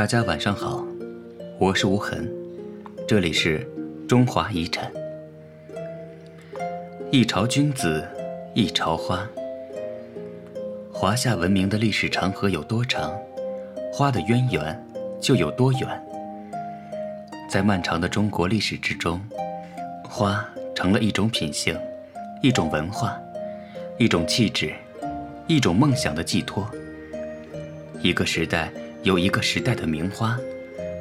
大家晚上好，我是无痕，这里是中华遗产。一朝君子，一朝花。华夏文明的历史长河有多长，花的渊源就有多远。在漫长的中国历史之中，花成了一种品性，一种文化，一种气质，一种梦想的寄托。一个时代。有一个时代的名花，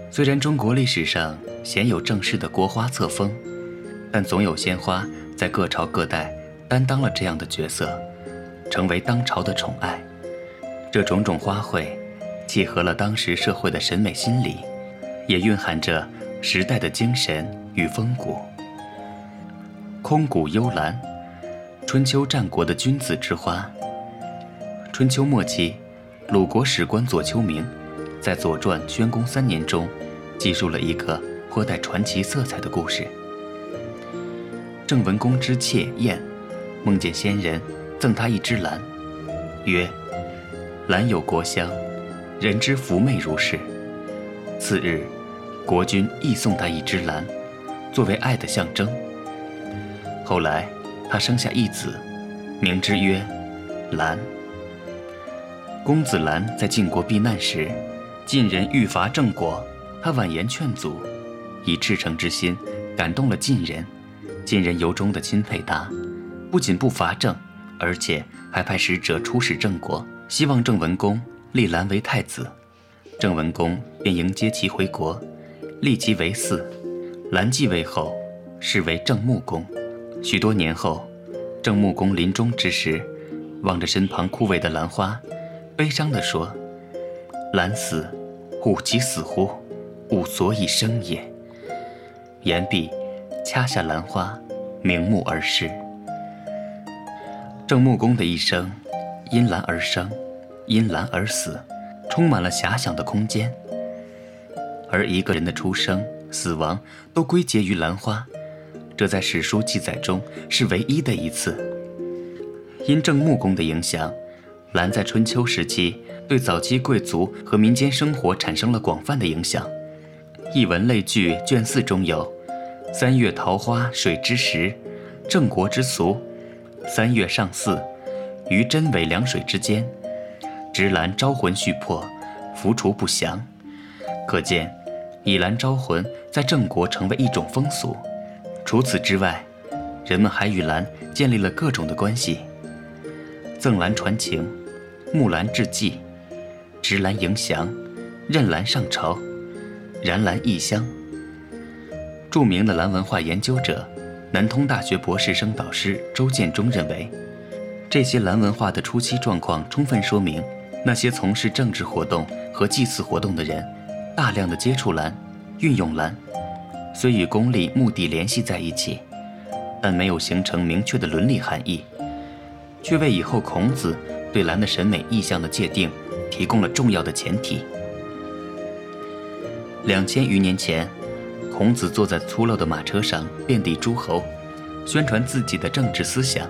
虽然中国历史上鲜有正式的国花册封，但总有鲜花在各朝各代担当了这样的角色，成为当朝的宠爱。这种种花卉，契合了当时社会的审美心理，也蕴含着时代的精神与风骨。空谷幽兰，春秋战国的君子之花。春秋末期，鲁国史官左丘明。在《左传》宣公三年中，记述了一个颇带传奇色彩的故事。郑文公之妾燕，梦见仙人赠他一枝兰，曰：“兰有国香，人之福媚如是。”次日，国君亦送他一枝兰，作为爱的象征。后来，他生下一子，名之曰兰。公子兰在晋国避难时。晋人欲伐郑国，他婉言劝阻，以赤诚之心感动了晋人。晋人由衷的钦佩他，不仅不伐郑，而且还派使者出使郑国，希望郑文公立兰为太子。郑文公便迎接其回国，立其为嗣。兰继位后，是为郑穆公。许多年后，郑穆公临终之时，望着身旁枯萎的兰花，悲伤地说：“兰死。”吾即死乎？吾所以生也。言毕，掐下兰花，瞑目而逝。郑穆公的一生，因兰而生，因兰而死，充满了遐想的空间。而一个人的出生、死亡，都归结于兰花，这在史书记载中是唯一的一次。因郑穆公的影响。兰在春秋时期对早期贵族和民间生活产生了广泛的影响。《艺文类聚》卷四中有“三月桃花水之时，郑国之俗；三月上巳，于真伪两水之间，植兰招魂续魄，浮除不祥。”可见，以兰招魂在郑国成为一种风俗。除此之外，人们还与兰建立了各种的关系，赠兰传情。木兰致祭，执兰迎祥，任兰上朝，燃兰异香。著名的兰文化研究者、南通大学博士生导师周建中认为，这些兰文化的初期状况充分说明，那些从事政治活动和祭祀活动的人，大量的接触兰，运用兰，虽与功利目的联系在一起，但没有形成明确的伦理含义，却为以后孔子。对兰的审美意象的界定，提供了重要的前提。两千余年前，孔子坐在粗陋的马车上，遍地诸侯，宣传自己的政治思想。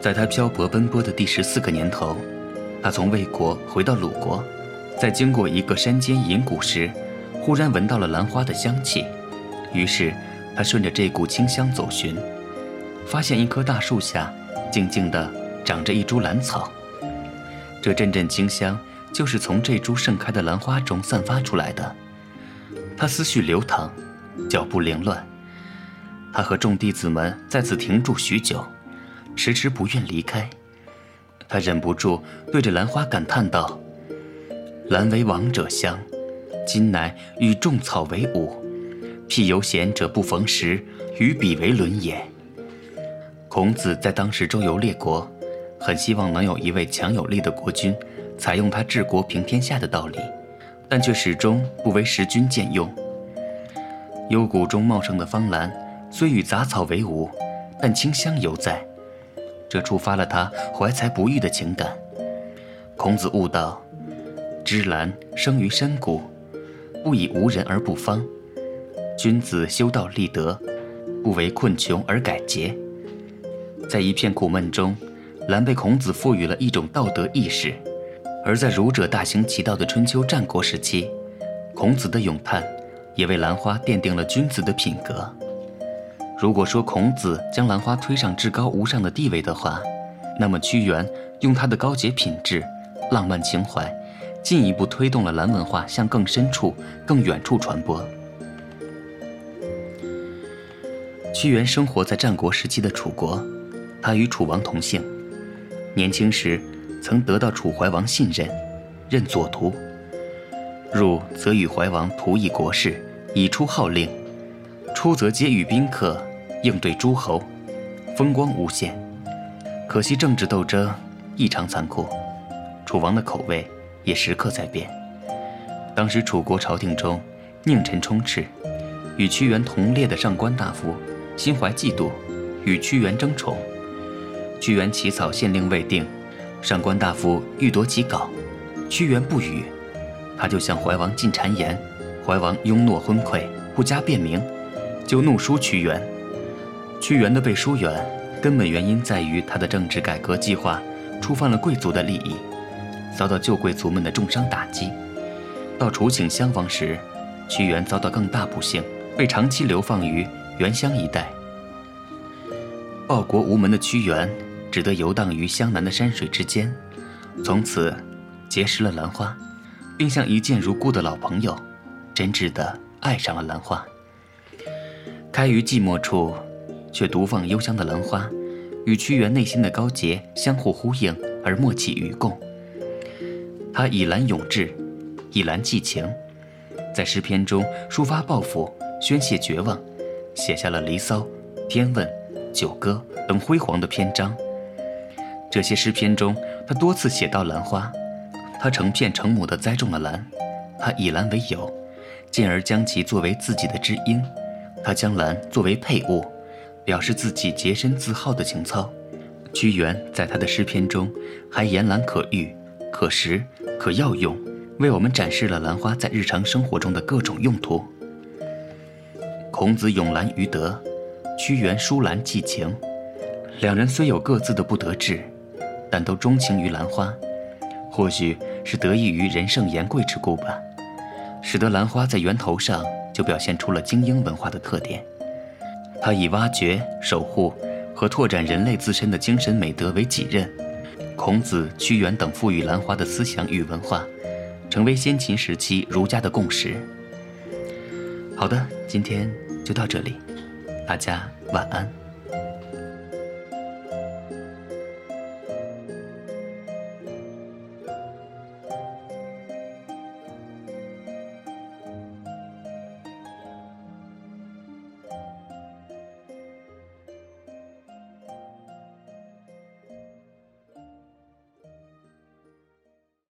在他漂泊奔波的第十四个年头，他从魏国回到鲁国，在经过一个山间隐谷时，忽然闻到了兰花的香气。于是，他顺着这股清香走寻，发现一棵大树下，静静地长着一株兰草。这阵阵清香，就是从这株盛开的兰花中散发出来的。他思绪流淌，脚步凌乱。他和众弟子们在此停住许久，迟迟不愿离开。他忍不住对着兰花感叹道：“兰为王者香，今乃与众草为伍。譬有贤者不逢时，与彼为伦也。”孔子在当时周游列国。很希望能有一位强有力的国君，采用他治国平天下的道理，但却始终不为时君荐用。幽谷中茂盛的芳兰，虽与杂草为伍，但清香犹在，这触发了他怀才不遇的情感。孔子悟道：芝兰生于深谷，不以无人而不芳；君子修道立德，不为困穷而改节。在一片苦闷中。兰被孔子赋予了一种道德意识，而在儒者大行其道的春秋战国时期，孔子的咏叹，也为兰花奠定了君子的品格。如果说孔子将兰花推上至高无上的地位的话，那么屈原用他的高洁品质、浪漫情怀，进一步推动了兰文化向更深处、更远处传播。屈原生活在战国时期的楚国，他与楚王同姓，年轻时曾得到楚怀王信任，任左徒。入则与怀王图议国事，以出号令；出则接遇宾客，应对诸侯，风光无限。可惜政治斗争异常残酷，楚王的口味也时刻在变。当时楚国朝廷中，佞臣充斥，与屈原同列的上官大夫心怀嫉妒，与屈原争宠。屈原起草县令未定，上官大夫欲夺其稿，屈原不语。他就向怀王进谗言，怀王庸懦昏聩，不加辩明，就怒书屈原。屈原的被疏远，根本原因在于他的政治改革计划触犯了贵族的利益，遭到旧贵族们的重伤打击。到楚顷相王时，屈原遭到更大不幸，被长期流放于原乡一带。报国无门的屈原，只得游荡于湘南的山水之间，从此结识了兰花。并像一见如故的老朋友，真挚地爱上了兰花。开于寂寞处，却独放幽香的兰花，与屈原内心的高洁相互呼应而默契与共。他以兰咏志，以兰寄情，在诗篇中抒发抱负，宣泄绝望，写下了《离骚》《天问》《九歌》等辉煌的篇章。这些诗篇中，他多次写到兰花。他成片成亩地栽种了兰，他以兰为友，进而将其作为自己的知音。他将兰作为配物，表示自己洁身自好的情操。屈原在他的诗篇中还言兰可喻、可食、可药用，为我们展示了兰花在日常生活中的各种用途。孔子咏兰于德，屈原书兰寄情，两人虽有各自的不得志，但都钟情于兰花。或许是得益于仁圣言贵之故吧，使得兰花在源头上就表现出了精英文化的特点。它以挖掘、守护和拓展人类自身的精神美德为己任。孔子、屈原等赋予兰花的思想与文化，成为先秦时期儒家的共识。好的，今天就到这里，大家晚安。